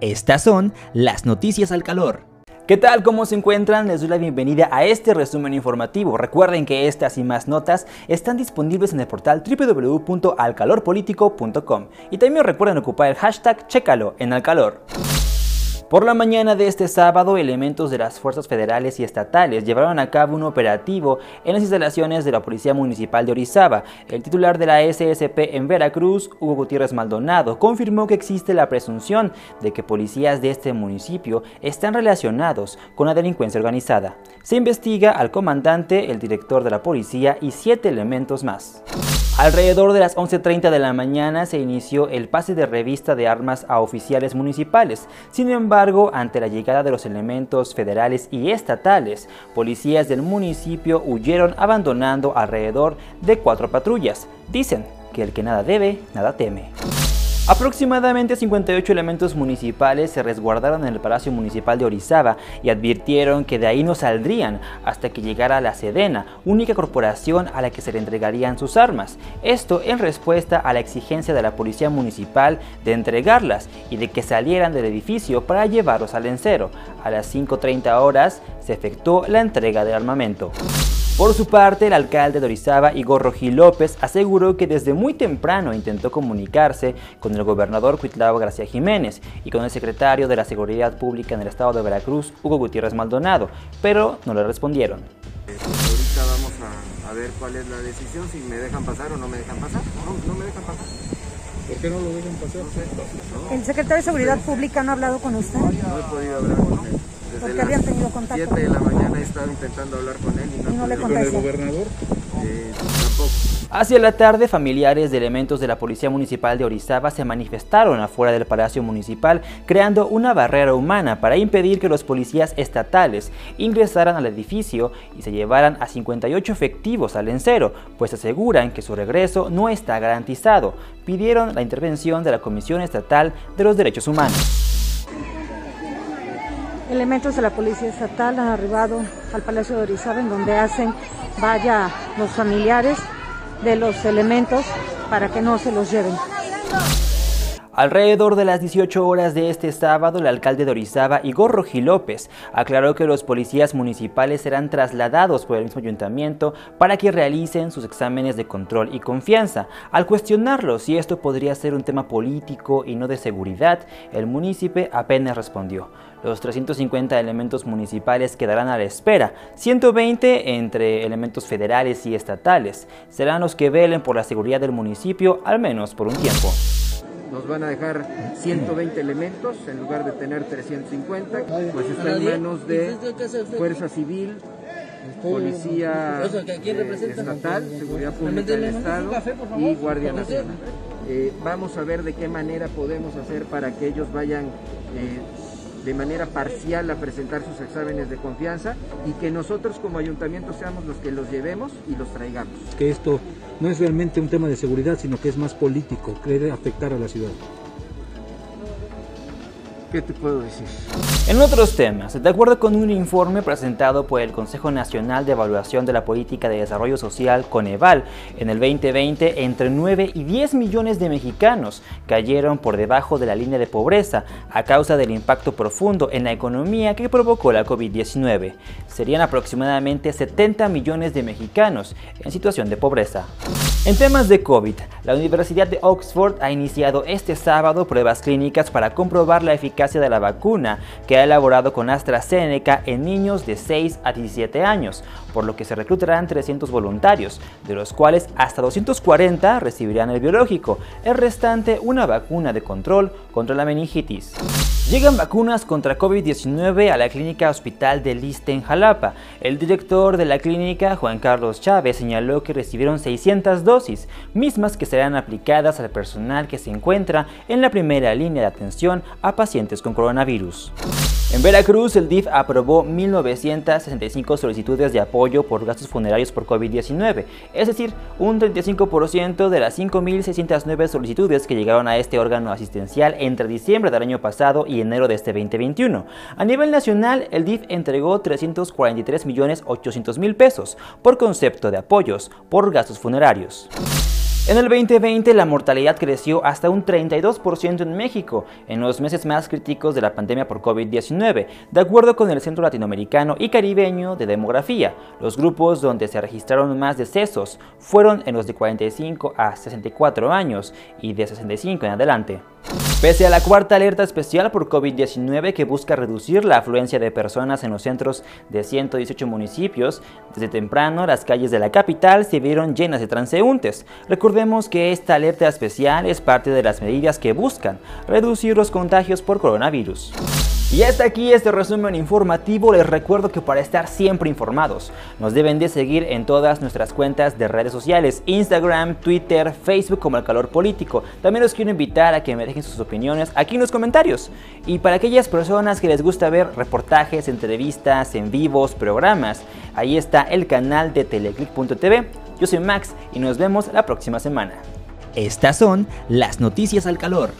Estas son las noticias al calor. ¿Qué tal? ¿Cómo se encuentran? Les doy la bienvenida a este resumen informativo. Recuerden que estas y más notas están disponibles en el portal www.alcalorpolitico.com y también recuerden ocupar el hashtag Chécalo en Alcalor. Por la mañana de este sábado, elementos de las fuerzas federales y estatales llevaron a cabo un operativo en las instalaciones de la Policía Municipal de Orizaba. El titular de la SSP en Veracruz, Hugo Gutiérrez Maldonado, confirmó que existe la presunción de que policías de este municipio están relacionados con la delincuencia organizada. Se investiga al comandante, el director de la policía y siete elementos más. Alrededor de las 11.30 de la mañana se inició el pase de revista de armas a oficiales municipales. Sin embargo, ante la llegada de los elementos federales y estatales, policías del municipio huyeron abandonando alrededor de cuatro patrullas. Dicen que el que nada debe, nada teme. Aproximadamente 58 elementos municipales se resguardaron en el Palacio Municipal de Orizaba y advirtieron que de ahí no saldrían hasta que llegara la Sedena, única corporación a la que se le entregarían sus armas. Esto en respuesta a la exigencia de la Policía Municipal de entregarlas y de que salieran del edificio para llevarlos al encero. A las 5.30 horas se efectuó la entrega del armamento. Por su parte, el alcalde de Orizaba, Igor Rojí López, aseguró que desde muy temprano intentó comunicarse con el gobernador Cuitlao García Jiménez y con el secretario de la Seguridad Pública en el estado de Veracruz, Hugo Gutiérrez Maldonado, pero no le respondieron. ahorita vamos a, ver cuál es la decisión, si me dejan pasar o no me dejan pasar. No, no me dejan pasar. ¿Por qué no lo dejan pasar? ¿El secretario de Seguridad Pública no ha hablado con usted? No he podido hablar con él. Desde Porque habían tenido contacto. 7 de la mañana he estado intentando hablar con él y no, Y no he le. ¿Con el gobernador? Eh, tampoco. Hacia la tarde, familiares de elementos de la Policía Municipal de Orizaba se manifestaron afuera del Palacio Municipal, creando una barrera humana para impedir que los policías estatales ingresaran al edificio y se llevaran a 58 efectivos al encero, pues aseguran que su regreso no está garantizado. Pidieron la intervención de la Comisión Estatal de los Derechos Humanos. Elementos de la Policía Estatal han arribado al Palacio de Orizaba en donde hacen vaya los familiares de los elementos para que no se los lleven. Alrededor de las 18 horas de este sábado, el alcalde de Orizaba, Igor Rojí López, aclaró que los policías municipales serán trasladados por el mismo ayuntamiento para que realicen sus exámenes de control y confianza. Al cuestionarlo si esto podría ser un tema político y no de seguridad, el municipio apenas respondió. Los 350 elementos municipales quedarán a la espera, 120 entre elementos federales y estatales. Serán los que velen por la seguridad del municipio, al menos por un tiempo. Nos van a dejar 120 elementos en lugar de tener 350, pues está en manos de Fuerza Civil, Policía eh, Estatal, Seguridad Pública del Estado y Guardia Nacional. Eh, vamos a ver de qué manera podemos hacer para que ellos vayan eh, de manera parcial a presentar sus exámenes de confianza y que nosotros como ayuntamiento seamos los que los llevemos y los traigamos. Que esto no es realmente un tema de seguridad, sino que es más político, quiere afectar a la ciudad. ¿Qué te puedo decir? En otros temas, de acuerdo con un informe presentado por el Consejo Nacional de Evaluación de la Política de Desarrollo Social, Coneval, en el 2020 entre 9 y 10 millones de mexicanos cayeron por debajo de la línea de pobreza a causa del impacto profundo en la economía que provocó la COVID-19. Serían aproximadamente 70 millones de mexicanos en situación de pobreza. En temas de COVID, la Universidad de Oxford ha iniciado este sábado pruebas clínicas para comprobar la eficacia de la vacuna que ha elaborado con AstraZeneca en niños de 6 a 17 años, por lo que se reclutarán 300 voluntarios, de los cuales hasta 240 recibirán el biológico, el restante una vacuna de control contra la meningitis. Llegan vacunas contra COVID-19 a la clínica Hospital de Liste en Jalapa. El director de la clínica, Juan Carlos Chávez, señaló que recibieron 600 dosis, mismas que serán aplicadas al personal que se encuentra en la primera línea de atención a con coronavirus. En Veracruz, el DIF aprobó 1.965 solicitudes de apoyo por gastos funerarios por COVID-19, es decir, un 35% de las 5.609 solicitudes que llegaron a este órgano asistencial entre diciembre del año pasado y enero de este 2021. A nivel nacional, el DIF entregó 343.800.000 pesos por concepto de apoyos por gastos funerarios. En el 2020 la mortalidad creció hasta un 32% en México, en los meses más críticos de la pandemia por COVID-19, de acuerdo con el Centro Latinoamericano y Caribeño de Demografía. Los grupos donde se registraron más decesos fueron en los de 45 a 64 años y de 65 en adelante. Pese a la cuarta alerta especial por COVID-19 que busca reducir la afluencia de personas en los centros de 118 municipios, desde temprano las calles de la capital se vieron llenas de transeúntes. Recordemos que esta alerta especial es parte de las medidas que buscan reducir los contagios por coronavirus. Y hasta aquí este resumen informativo. Les recuerdo que para estar siempre informados nos deben de seguir en todas nuestras cuentas de redes sociales, Instagram, Twitter, Facebook como el calor político. También los quiero invitar a que me dejen sus opiniones aquí en los comentarios. Y para aquellas personas que les gusta ver reportajes, entrevistas, en vivos, programas, ahí está el canal de teleclick.tv. Yo soy Max y nos vemos la próxima semana. Estas son las noticias al calor.